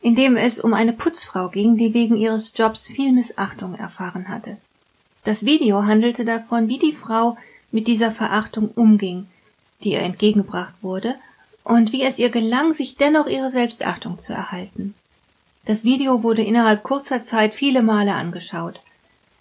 in dem es um eine Putzfrau ging, die wegen ihres Jobs viel Missachtung erfahren hatte. Das Video handelte davon, wie die Frau mit dieser Verachtung umging, die ihr entgegengebracht wurde, und wie es ihr gelang, sich dennoch ihre Selbstachtung zu erhalten. Das Video wurde innerhalb kurzer Zeit viele Male angeschaut.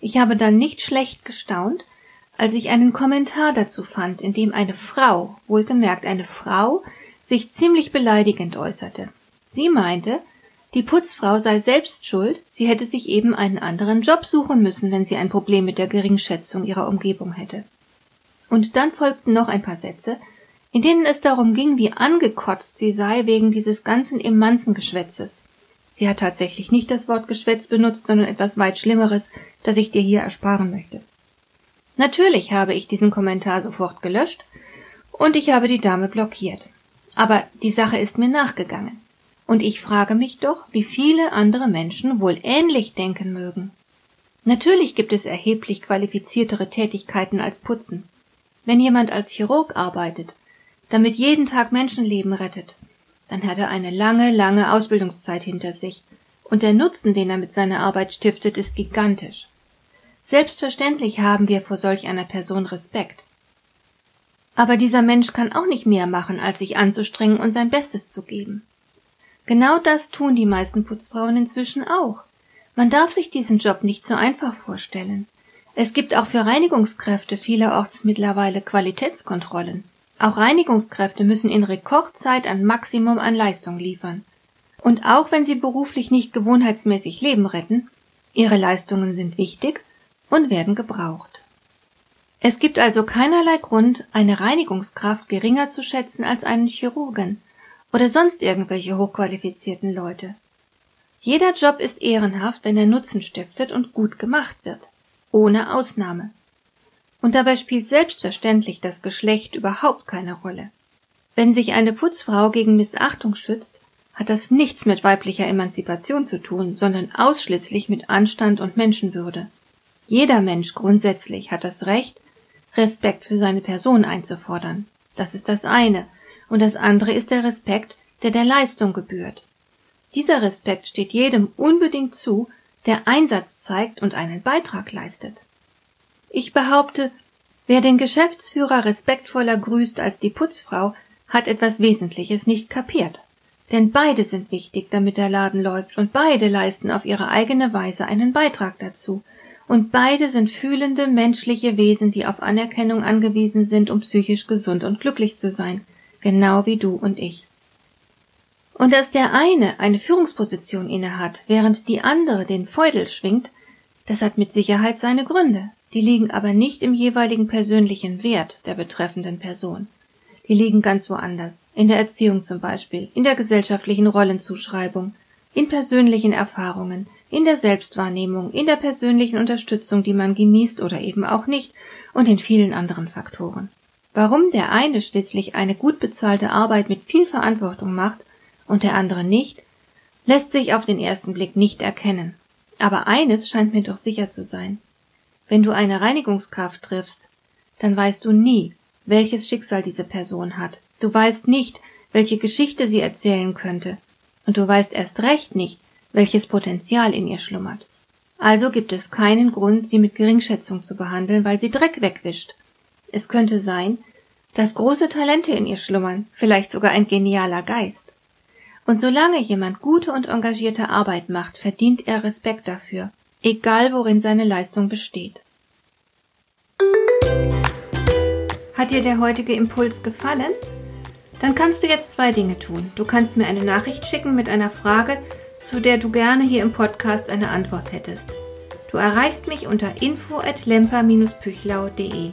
Ich habe dann nicht schlecht gestaunt, als ich einen Kommentar dazu fand, in dem eine Frau, wohlgemerkt eine Frau, sich ziemlich beleidigend äußerte. Sie meinte, die Putzfrau sei selbst schuld, sie hätte sich eben einen anderen Job suchen müssen, wenn sie ein Problem mit der Geringschätzung ihrer Umgebung hätte. Und dann folgten noch ein paar Sätze, in denen es darum ging, wie angekotzt sie sei wegen dieses ganzen Emanzengeschwätzes. Sie hat tatsächlich nicht das Wort Geschwätz benutzt, sondern etwas weit Schlimmeres, das ich dir hier ersparen möchte. Natürlich habe ich diesen Kommentar sofort gelöscht und ich habe die Dame blockiert. Aber die Sache ist mir nachgegangen. Und ich frage mich doch, wie viele andere Menschen wohl ähnlich denken mögen. Natürlich gibt es erheblich qualifiziertere Tätigkeiten als Putzen. Wenn jemand als Chirurg arbeitet, damit jeden Tag Menschenleben rettet, dann hat er eine lange, lange Ausbildungszeit hinter sich, und der Nutzen, den er mit seiner Arbeit stiftet, ist gigantisch. Selbstverständlich haben wir vor solch einer Person Respekt. Aber dieser Mensch kann auch nicht mehr machen, als sich anzustrengen und sein Bestes zu geben. Genau das tun die meisten Putzfrauen inzwischen auch. Man darf sich diesen Job nicht so einfach vorstellen. Es gibt auch für Reinigungskräfte vielerorts mittlerweile Qualitätskontrollen. Auch Reinigungskräfte müssen in Rekordzeit ein Maximum an Leistung liefern. Und auch wenn sie beruflich nicht gewohnheitsmäßig Leben retten, ihre Leistungen sind wichtig und werden gebraucht. Es gibt also keinerlei Grund, eine Reinigungskraft geringer zu schätzen als einen Chirurgen, oder sonst irgendwelche hochqualifizierten Leute. Jeder Job ist ehrenhaft, wenn er Nutzen stiftet und gut gemacht wird. Ohne Ausnahme. Und dabei spielt selbstverständlich das Geschlecht überhaupt keine Rolle. Wenn sich eine Putzfrau gegen Missachtung schützt, hat das nichts mit weiblicher Emanzipation zu tun, sondern ausschließlich mit Anstand und Menschenwürde. Jeder Mensch grundsätzlich hat das Recht, Respekt für seine Person einzufordern. Das ist das eine, und das andere ist der Respekt, der der Leistung gebührt. Dieser Respekt steht jedem unbedingt zu, der Einsatz zeigt und einen Beitrag leistet. Ich behaupte, wer den Geschäftsführer respektvoller grüßt als die Putzfrau, hat etwas Wesentliches nicht kapiert. Denn beide sind wichtig, damit der Laden läuft, und beide leisten auf ihre eigene Weise einen Beitrag dazu. Und beide sind fühlende menschliche Wesen, die auf Anerkennung angewiesen sind, um psychisch gesund und glücklich zu sein genau wie du und ich. Und dass der eine eine Führungsposition innehat, während die andere den Feudel schwingt, das hat mit Sicherheit seine Gründe. Die liegen aber nicht im jeweiligen persönlichen Wert der betreffenden Person. Die liegen ganz woanders, in der Erziehung zum Beispiel, in der gesellschaftlichen Rollenzuschreibung, in persönlichen Erfahrungen, in der Selbstwahrnehmung, in der persönlichen Unterstützung, die man genießt oder eben auch nicht, und in vielen anderen Faktoren. Warum der eine schließlich eine gut bezahlte Arbeit mit viel Verantwortung macht und der andere nicht, lässt sich auf den ersten Blick nicht erkennen. Aber eines scheint mir doch sicher zu sein. Wenn du eine Reinigungskraft triffst, dann weißt du nie, welches Schicksal diese Person hat. Du weißt nicht, welche Geschichte sie erzählen könnte. Und du weißt erst recht nicht, welches Potenzial in ihr schlummert. Also gibt es keinen Grund, sie mit Geringschätzung zu behandeln, weil sie Dreck wegwischt. Es könnte sein, dass große Talente in ihr schlummern, vielleicht sogar ein genialer Geist. Und solange jemand gute und engagierte Arbeit macht, verdient er Respekt dafür, egal worin seine Leistung besteht. Hat dir der heutige Impuls gefallen? Dann kannst du jetzt zwei Dinge tun. Du kannst mir eine Nachricht schicken mit einer Frage, zu der du gerne hier im Podcast eine Antwort hättest. Du erreichst mich unter info at lemper-püchlau.de.